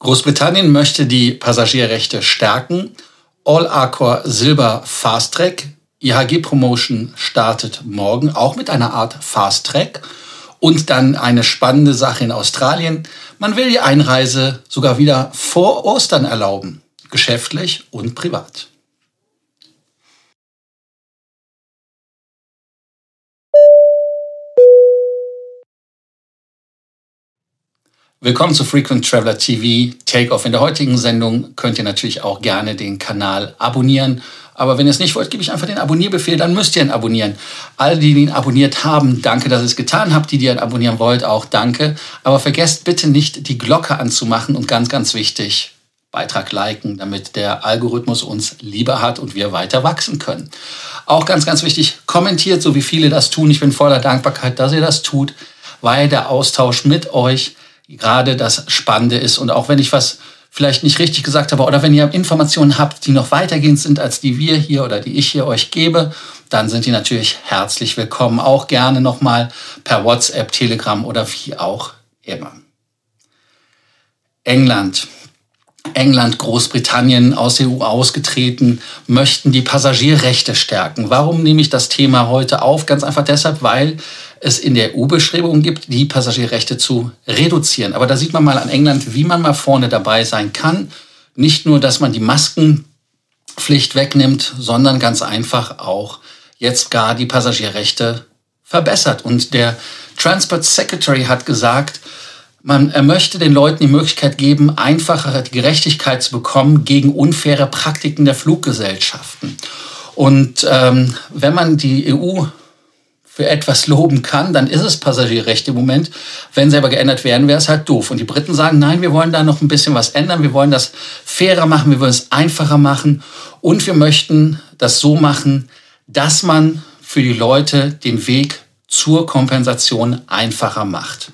Großbritannien möchte die Passagierrechte stärken. All Accor Silber Fast Track. IHG Promotion startet morgen auch mit einer Art Fast Track. Und dann eine spannende Sache in Australien. Man will die Einreise sogar wieder vor Ostern erlauben. Geschäftlich und privat. Willkommen zu Frequent Traveler TV Takeoff. In der heutigen Sendung könnt ihr natürlich auch gerne den Kanal abonnieren. Aber wenn ihr es nicht wollt, gebe ich einfach den Abonnierbefehl, dann müsst ihr ihn abonnieren. Alle, die ihn abonniert haben, danke, dass ihr es getan habt. Die, die ihn abonnieren wollt, auch danke. Aber vergesst bitte nicht, die Glocke anzumachen und ganz, ganz wichtig, Beitrag liken, damit der Algorithmus uns lieber hat und wir weiter wachsen können. Auch ganz, ganz wichtig, kommentiert, so wie viele das tun. Ich bin voller Dankbarkeit, dass ihr das tut, weil der Austausch mit euch gerade das Spannende ist. Und auch wenn ich was vielleicht nicht richtig gesagt habe oder wenn ihr Informationen habt, die noch weitergehend sind als die wir hier oder die ich hier euch gebe, dann sind die natürlich herzlich willkommen. Auch gerne nochmal per WhatsApp, Telegram oder wie auch immer. England. England, Großbritannien aus der EU ausgetreten, möchten die Passagierrechte stärken. Warum nehme ich das Thema heute auf? Ganz einfach deshalb, weil es in der EU-Bestrebungen gibt, die Passagierrechte zu reduzieren. Aber da sieht man mal an England, wie man mal vorne dabei sein kann. Nicht nur, dass man die Maskenpflicht wegnimmt, sondern ganz einfach auch jetzt gar die Passagierrechte verbessert. Und der Transport Secretary hat gesagt, man, er möchte den Leuten die Möglichkeit geben, einfachere Gerechtigkeit zu bekommen gegen unfaire Praktiken der Fluggesellschaften. Und ähm, wenn man die EU für etwas loben kann, dann ist es Passagierrecht im Moment. Wenn sie aber geändert werden, wäre es halt doof. Und die Briten sagen, nein, wir wollen da noch ein bisschen was ändern. Wir wollen das fairer machen, wir wollen es einfacher machen. Und wir möchten das so machen, dass man für die Leute den Weg zur Kompensation einfacher macht.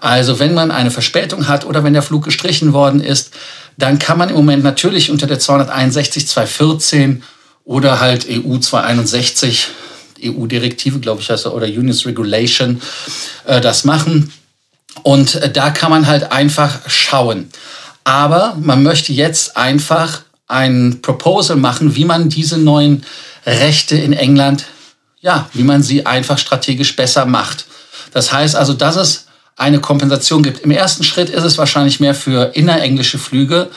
Also wenn man eine Verspätung hat oder wenn der Flug gestrichen worden ist, dann kann man im Moment natürlich unter der 261 214 oder halt EU 261 EU-Direktive, glaube ich, heißt er, oder Unions Regulation, äh, das machen. Und äh, da kann man halt einfach schauen. Aber man möchte jetzt einfach ein Proposal machen, wie man diese neuen Rechte in England, ja, wie man sie einfach strategisch besser macht. Das heißt also, dass es eine Kompensation gibt. Im ersten Schritt ist es wahrscheinlich mehr für innerenglische Flüge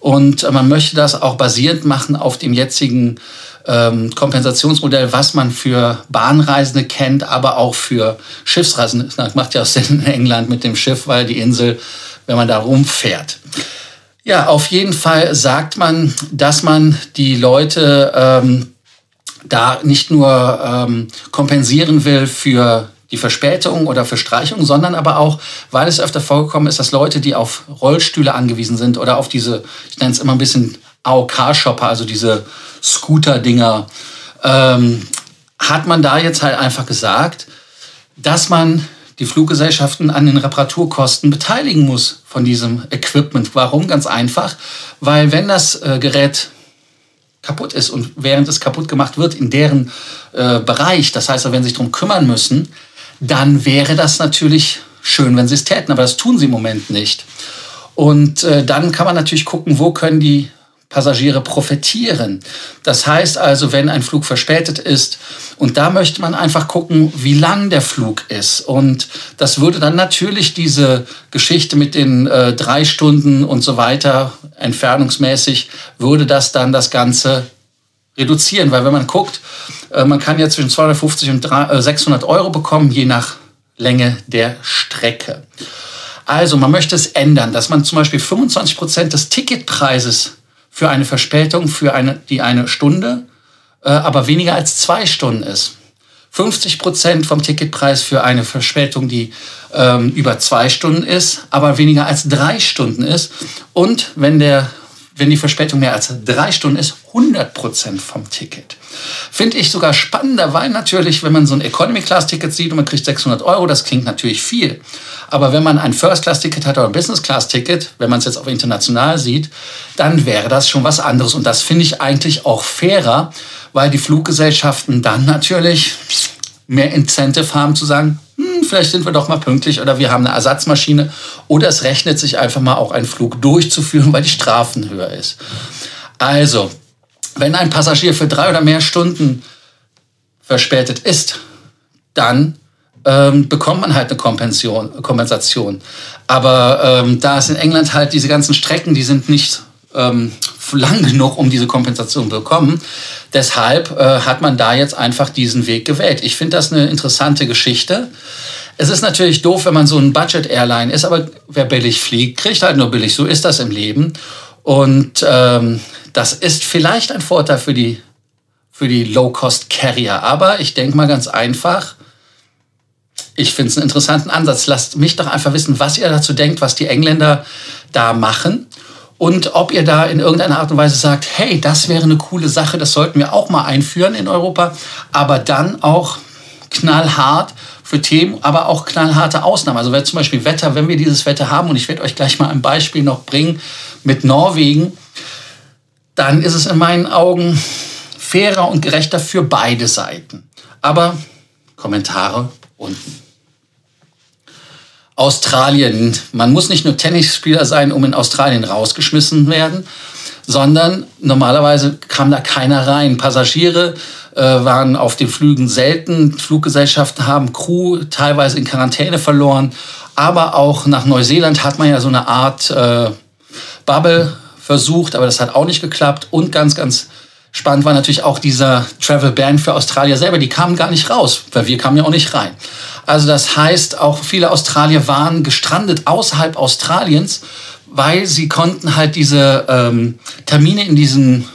und man möchte das auch basierend machen auf dem jetzigen ähm, Kompensationsmodell, was man für Bahnreisende kennt, aber auch für Schiffsreisende. Das macht ja auch Sinn in England mit dem Schiff, weil die Insel, wenn man da rumfährt. Ja, auf jeden Fall sagt man, dass man die Leute ähm, da nicht nur ähm, kompensieren will für die Verspätung oder für Streichung, sondern aber auch, weil es öfter vorgekommen ist, dass Leute, die auf Rollstühle angewiesen sind oder auf diese, ich nenne es immer ein bisschen AOK-Shopper, also diese Scooter-Dinger, ähm, hat man da jetzt halt einfach gesagt, dass man die Fluggesellschaften an den Reparaturkosten beteiligen muss von diesem Equipment. Warum? Ganz einfach, weil wenn das äh, Gerät kaputt ist und während es kaputt gemacht wird in deren äh, Bereich, das heißt, wenn sie sich darum kümmern müssen, dann wäre das natürlich schön, wenn sie es täten, aber das tun sie im Moment nicht. Und äh, dann kann man natürlich gucken, wo können die Passagiere profitieren. Das heißt also, wenn ein Flug verspätet ist, und da möchte man einfach gucken, wie lang der Flug ist. Und das würde dann natürlich diese Geschichte mit den äh, drei Stunden und so weiter, entfernungsmäßig, würde das dann das Ganze reduzieren. Weil wenn man guckt, man kann ja zwischen 250 und 3, äh, 600 Euro bekommen, je nach Länge der Strecke. Also man möchte es ändern, dass man zum Beispiel 25 Prozent des Ticketpreises für eine Verspätung für eine, die eine Stunde, äh, aber weniger als zwei Stunden ist. 50 Prozent vom Ticketpreis für eine Verspätung, die ähm, über zwei Stunden ist, aber weniger als drei Stunden ist. Und wenn der wenn die Verspätung mehr als drei Stunden ist, 100 Prozent vom Ticket. Finde ich sogar spannender, weil natürlich, wenn man so ein Economy-Class-Ticket sieht und man kriegt 600 Euro, das klingt natürlich viel. Aber wenn man ein First-Class-Ticket hat oder ein Business-Class-Ticket, wenn man es jetzt auch international sieht, dann wäre das schon was anderes. Und das finde ich eigentlich auch fairer, weil die Fluggesellschaften dann natürlich mehr Incentive haben zu sagen, hm, vielleicht sind wir doch mal pünktlich oder wir haben eine Ersatzmaschine oder es rechnet sich einfach mal auch einen Flug durchzuführen, weil die Strafen höher ist. Also, wenn ein Passagier für drei oder mehr Stunden verspätet ist, dann ähm, bekommt man halt eine Kompension, Kompensation. Aber ähm, da es in England halt diese ganzen Strecken, die sind nicht ähm, lang genug, um diese Kompensation bekommen. Deshalb äh, hat man da jetzt einfach diesen Weg gewählt. Ich finde das eine interessante Geschichte. Es ist natürlich doof, wenn man so ein Budget-Airline ist, aber wer billig fliegt, kriegt halt nur billig. So ist das im Leben. Und ähm, das ist vielleicht ein Vorteil für die, für die Low-Cost-Carrier. Aber ich denke mal ganz einfach, ich finde es einen interessanten Ansatz. Lasst mich doch einfach wissen, was ihr dazu denkt, was die Engländer da machen und ob ihr da in irgendeiner Art und Weise sagt, hey, das wäre eine coole Sache, das sollten wir auch mal einführen in Europa, aber dann auch knallhart für Themen, aber auch knallharte Ausnahmen. Also wenn zum Beispiel Wetter, wenn wir dieses Wetter haben, und ich werde euch gleich mal ein Beispiel noch bringen mit Norwegen, dann ist es in meinen Augen fairer und gerechter für beide Seiten. Aber Kommentare unten. Australien. Man muss nicht nur Tennisspieler sein, um in Australien rausgeschmissen werden, sondern normalerweise kam da keiner rein. Passagiere äh, waren auf den Flügen selten. Fluggesellschaften haben Crew teilweise in Quarantäne verloren. Aber auch nach Neuseeland hat man ja so eine Art äh, Bubble versucht, aber das hat auch nicht geklappt. Und ganz, ganz spannend war natürlich auch dieser Travel Ban für Australier selber. Die kamen gar nicht raus, weil wir kamen ja auch nicht rein. Also das heißt, auch viele Australier waren gestrandet außerhalb Australiens, weil sie konnten halt diese ähm, Termine in diesen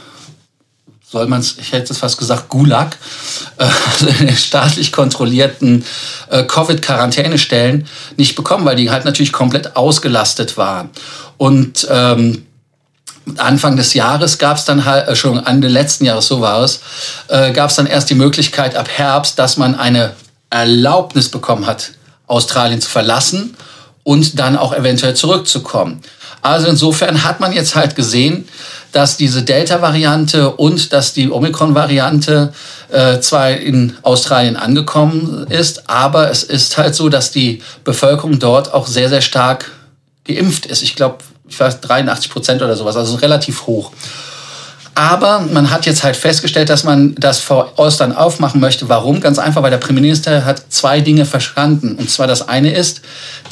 soll man es, ich hätte es fast gesagt, Gulag, äh, also in staatlich kontrollierten äh, Covid-Quarantänestellen nicht bekommen, weil die halt natürlich komplett ausgelastet waren. Und ähm, Anfang des Jahres gab es dann halt, äh, schon Ende letzten Jahres, so war es, äh, gab es dann erst die Möglichkeit ab Herbst, dass man eine Erlaubnis bekommen hat, Australien zu verlassen und dann auch eventuell zurückzukommen. Also insofern hat man jetzt halt gesehen, dass diese Delta-Variante und dass die Omikron-Variante äh, zwar in Australien angekommen ist, aber es ist halt so, dass die Bevölkerung dort auch sehr, sehr stark geimpft ist. Ich glaube, ich weiß, 83 Prozent oder sowas, also relativ hoch. Aber man hat jetzt halt festgestellt, dass man das vor Ostern aufmachen möchte. Warum? Ganz einfach, weil der Premierminister hat zwei Dinge verstanden. Und zwar das eine ist,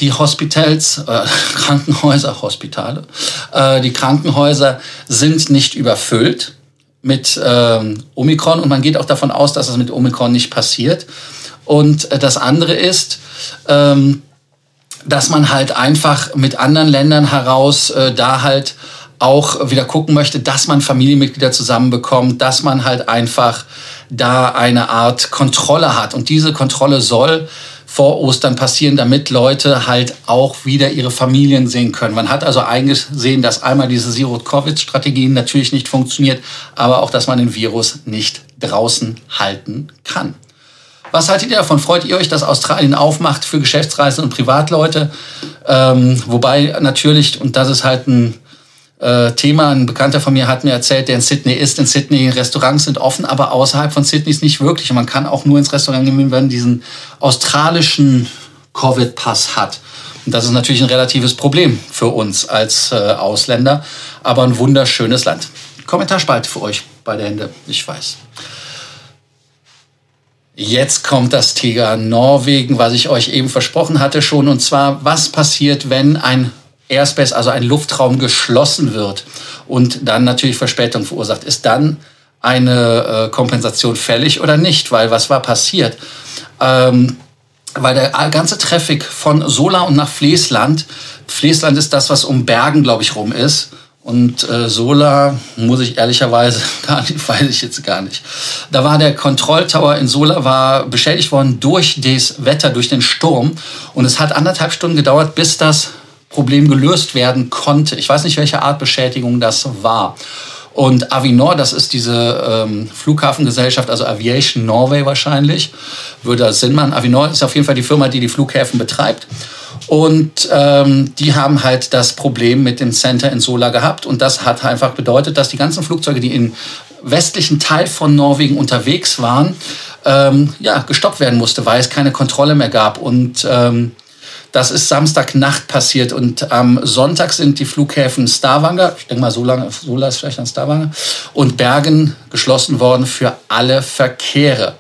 die Hospitals, äh, Krankenhäuser, Hospitale, äh, die Krankenhäuser sind nicht überfüllt mit ähm, Omikron und man geht auch davon aus, dass das mit Omikron nicht passiert. Und äh, das andere ist, ähm, dass man halt einfach mit anderen Ländern heraus äh, da halt auch wieder gucken möchte, dass man Familienmitglieder zusammenbekommt, dass man halt einfach da eine Art Kontrolle hat. Und diese Kontrolle soll vor Ostern passieren, damit Leute halt auch wieder ihre Familien sehen können. Man hat also eingesehen, dass einmal diese Zero-Covid-Strategie natürlich nicht funktioniert, aber auch, dass man den Virus nicht draußen halten kann. Was haltet ihr davon? Freut ihr euch, dass Australien aufmacht für Geschäftsreisen und Privatleute? Ähm, wobei natürlich, und das ist halt ein äh, Thema. Ein Bekannter von mir hat mir erzählt, der in Sydney ist. In Sydney Restaurants sind offen, aber außerhalb von Sydney ist nicht wirklich. Und man kann auch nur ins Restaurant gehen, wenn man diesen australischen Covid-Pass hat. Und das ist natürlich ein relatives Problem für uns als äh, Ausländer, aber ein wunderschönes Land. Kommentarspalte für euch, beide Hände, ich weiß. Jetzt kommt das Thema Norwegen, was ich euch eben versprochen hatte schon. Und zwar, was passiert, wenn ein Airspace, also ein Luftraum geschlossen wird und dann natürlich Verspätung verursacht, ist dann eine äh, Kompensation fällig oder nicht? Weil was war passiert? Ähm, weil der ganze Traffic von Sola und nach Flesland, Flesland ist das, was um Bergen, glaube ich, rum ist. Und äh, Sola, muss ich ehrlicherweise gar nicht, weiß ich jetzt gar nicht. Da war der Kontrolltower in Sola war beschädigt worden durch das Wetter, durch den Sturm. Und es hat anderthalb Stunden gedauert, bis das Problem gelöst werden konnte. Ich weiß nicht, welche Art Beschädigung das war. Und Avinor, das ist diese ähm, Flughafengesellschaft, also Aviation Norway wahrscheinlich, würde das Sinn machen. Avinor ist auf jeden Fall die Firma, die die Flughäfen betreibt. Und ähm, die haben halt das Problem mit dem Center in Sola gehabt. Und das hat einfach bedeutet, dass die ganzen Flugzeuge, die im westlichen Teil von Norwegen unterwegs waren, ähm, ja, gestoppt werden musste, weil es keine Kontrolle mehr gab. Und ähm, das ist Samstagnacht passiert und am Sonntag sind die Flughäfen Stavanger, ich denke mal so lange, so lange ist vielleicht an Stavanger, und Bergen geschlossen worden für alle Verkehre.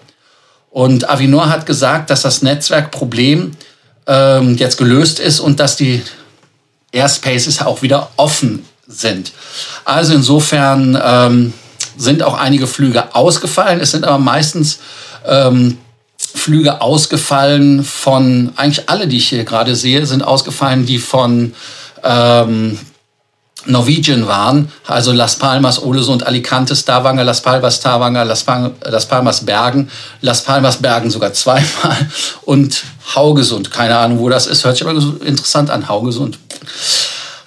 Und Avinor hat gesagt, dass das Netzwerkproblem ähm, jetzt gelöst ist und dass die Airspaces auch wieder offen sind. Also insofern ähm, sind auch einige Flüge ausgefallen. Es sind aber meistens ähm, Flüge ausgefallen von, eigentlich alle, die ich hier gerade sehe, sind ausgefallen, die von ähm, Norwegian waren, also Las Palmas, Olesund, Alicante, Stavanger, Las Palmas, Stavanger, Las, Las Palmas, Bergen, Las Palmas, Bergen sogar zweimal und Haugesund, keine Ahnung, wo das ist, hört sich aber interessant an, Haugesund.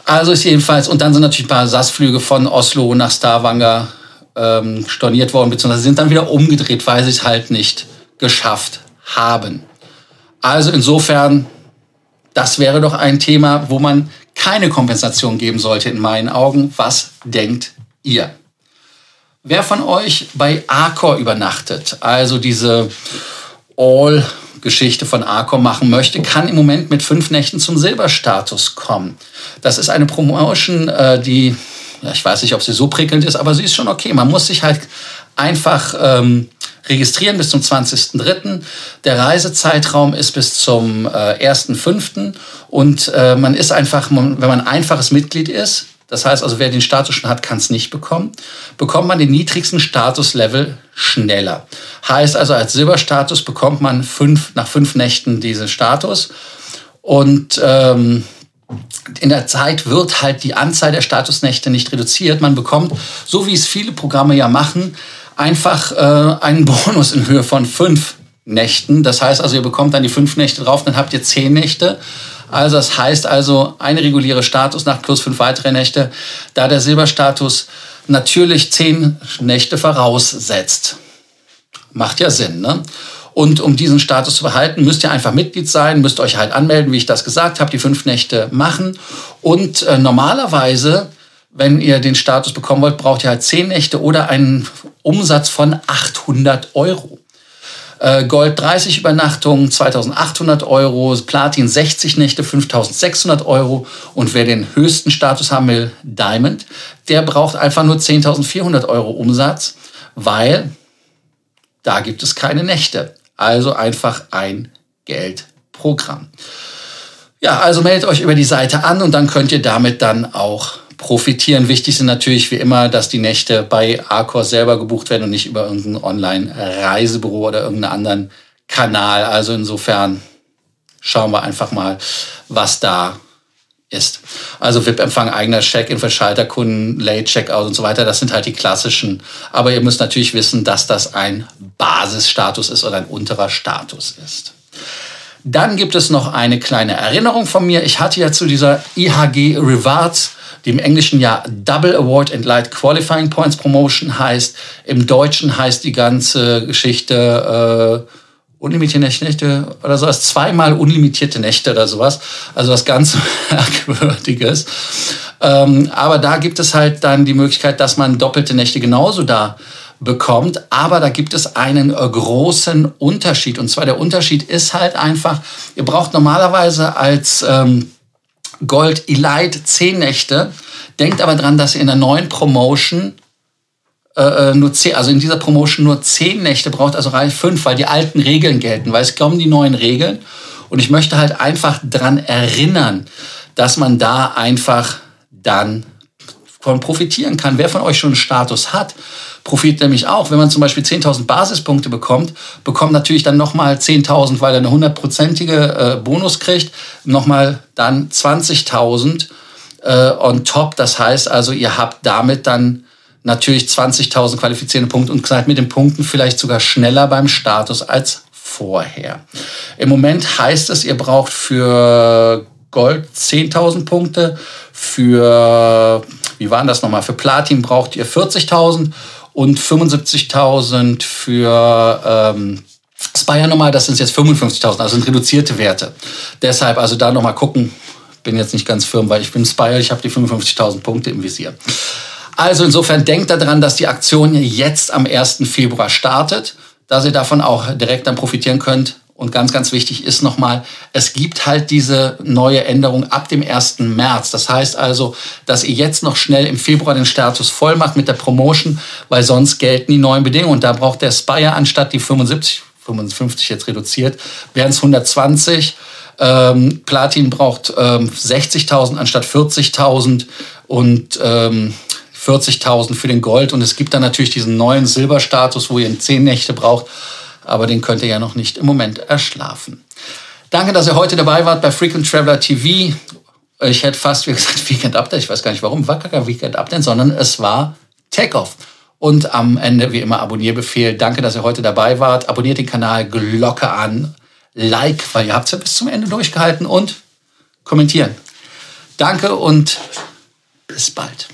Also ist jedenfalls, und dann sind natürlich ein paar SAS-Flüge von Oslo nach Stavanger ähm, storniert worden, beziehungsweise sind dann wieder umgedreht, weil sie es halt nicht geschafft haben. Also insofern, das wäre doch ein Thema, wo man keine Kompensation geben sollte in meinen Augen. Was denkt ihr? Wer von euch bei Arcor übernachtet, also diese All-Geschichte von Arcor machen möchte, kann im Moment mit fünf Nächten zum Silberstatus kommen. Das ist eine Promotion, äh, die, ich weiß nicht, ob sie so prickelnd ist, aber sie ist schon okay. Man muss sich halt einfach ähm, registrieren bis zum 20.03. Der Reisezeitraum ist bis zum äh, 1.05. Und äh, man ist einfach, wenn man ein einfaches Mitglied ist, das heißt also, wer den Status schon hat, kann es nicht bekommen, bekommt man den niedrigsten Statuslevel schneller. Heißt also, als Silberstatus bekommt man fünf, nach fünf Nächten diesen Status. Und ähm, in der Zeit wird halt die Anzahl der Statusnächte nicht reduziert. Man bekommt, so wie es viele Programme ja machen, einfach äh, einen Bonus in Höhe von fünf Nächten. Das heißt also, ihr bekommt dann die fünf Nächte drauf, dann habt ihr zehn Nächte. Also das heißt also, eine reguläre Statusnacht plus fünf weitere Nächte, da der Silberstatus natürlich zehn Nächte voraussetzt. Macht ja Sinn, ne? Und um diesen Status zu behalten, müsst ihr einfach Mitglied sein, müsst euch halt anmelden, wie ich das gesagt habe, die fünf Nächte machen. Und äh, normalerweise wenn ihr den Status bekommen wollt, braucht ihr halt 10 Nächte oder einen Umsatz von 800 Euro. Äh, Gold 30 Übernachtungen 2800 Euro, Platin 60 Nächte 5600 Euro und wer den höchsten Status haben will, Diamond, der braucht einfach nur 10.400 Euro Umsatz, weil da gibt es keine Nächte. Also einfach ein Geldprogramm. Ja, also meldet euch über die Seite an und dann könnt ihr damit dann auch profitieren. Wichtig sind natürlich wie immer, dass die Nächte bei Arcor selber gebucht werden und nicht über irgendein Online-Reisebüro oder irgendeinen anderen Kanal. Also insofern schauen wir einfach mal, was da ist. Also VIP-Empfang, eigener Check-in für Schalterkunden, Late-Checkout und so weiter, das sind halt die klassischen. Aber ihr müsst natürlich wissen, dass das ein Basisstatus ist oder ein unterer Status ist. Dann gibt es noch eine kleine Erinnerung von mir. Ich hatte ja zu dieser IHG Rewards die im Englischen ja Double Award and Light Qualifying Points Promotion heißt. Im Deutschen heißt die ganze Geschichte äh, unlimitierte Nächte oder sowas, zweimal unlimitierte Nächte oder sowas. Also was ganz Merkwürdiges. Ähm, aber da gibt es halt dann die Möglichkeit, dass man doppelte Nächte genauso da bekommt. Aber da gibt es einen äh, großen Unterschied. Und zwar der Unterschied ist halt einfach, ihr braucht normalerweise als ähm, Gold Elite 10 Nächte. Denkt aber dran, dass ihr in der neuen Promotion äh, äh nur 10, also in dieser Promotion nur 10 Nächte braucht, also reicht 5, weil die alten Regeln gelten, weil es kommen die neuen Regeln. Und ich möchte halt einfach dran erinnern, dass man da einfach dann von profitieren kann. Wer von euch schon einen Status hat, profitiert nämlich auch. Wenn man zum Beispiel 10.000 Basispunkte bekommt, bekommt natürlich dann nochmal 10.000, weil er eine hundertprozentige äh, Bonus kriegt, nochmal dann 20.000 äh, on top. Das heißt also, ihr habt damit dann natürlich 20.000 qualifizierende Punkte und seid mit den Punkten vielleicht sogar schneller beim Status als vorher. Im Moment heißt es, ihr braucht für Gold 10.000 Punkte, für, wie waren das nochmal, für Platin braucht ihr 40.000 und 75.000 für ähm, Spire nochmal, das sind jetzt 55.000, also sind reduzierte Werte. Deshalb also da nochmal gucken, bin jetzt nicht ganz firm, weil ich bin Spire, ich habe die 55.000 Punkte im Visier. Also insofern denkt daran, dass die Aktion jetzt am 1. Februar startet. dass ihr davon auch direkt dann profitieren könnt. Und ganz, ganz wichtig ist nochmal, es gibt halt diese neue Änderung ab dem 1. März. Das heißt also, dass ihr jetzt noch schnell im Februar den Status voll macht mit der Promotion, weil sonst gelten die neuen Bedingungen. Und da braucht der Spire anstatt die 75, 55 jetzt reduziert, wären es 120. Ähm, Platin braucht ähm, 60.000 anstatt 40.000 und ähm, 40.000 für den Gold. Und es gibt dann natürlich diesen neuen Silberstatus, wo ihr 10 Nächte braucht. Aber den könnt ihr ja noch nicht im Moment erschlafen. Danke, dass ihr heute dabei wart bei Frequent Traveler TV. Ich hätte fast, wie gesagt, Weekend Update. Ich weiß gar nicht warum. War gar Weekend Update, sondern es war Takeoff. Und am Ende, wie immer, Abonnierbefehl. Danke, dass ihr heute dabei wart. Abonniert den Kanal, Glocke an, Like, weil ihr habt es ja bis zum Ende durchgehalten und kommentieren. Danke und bis bald.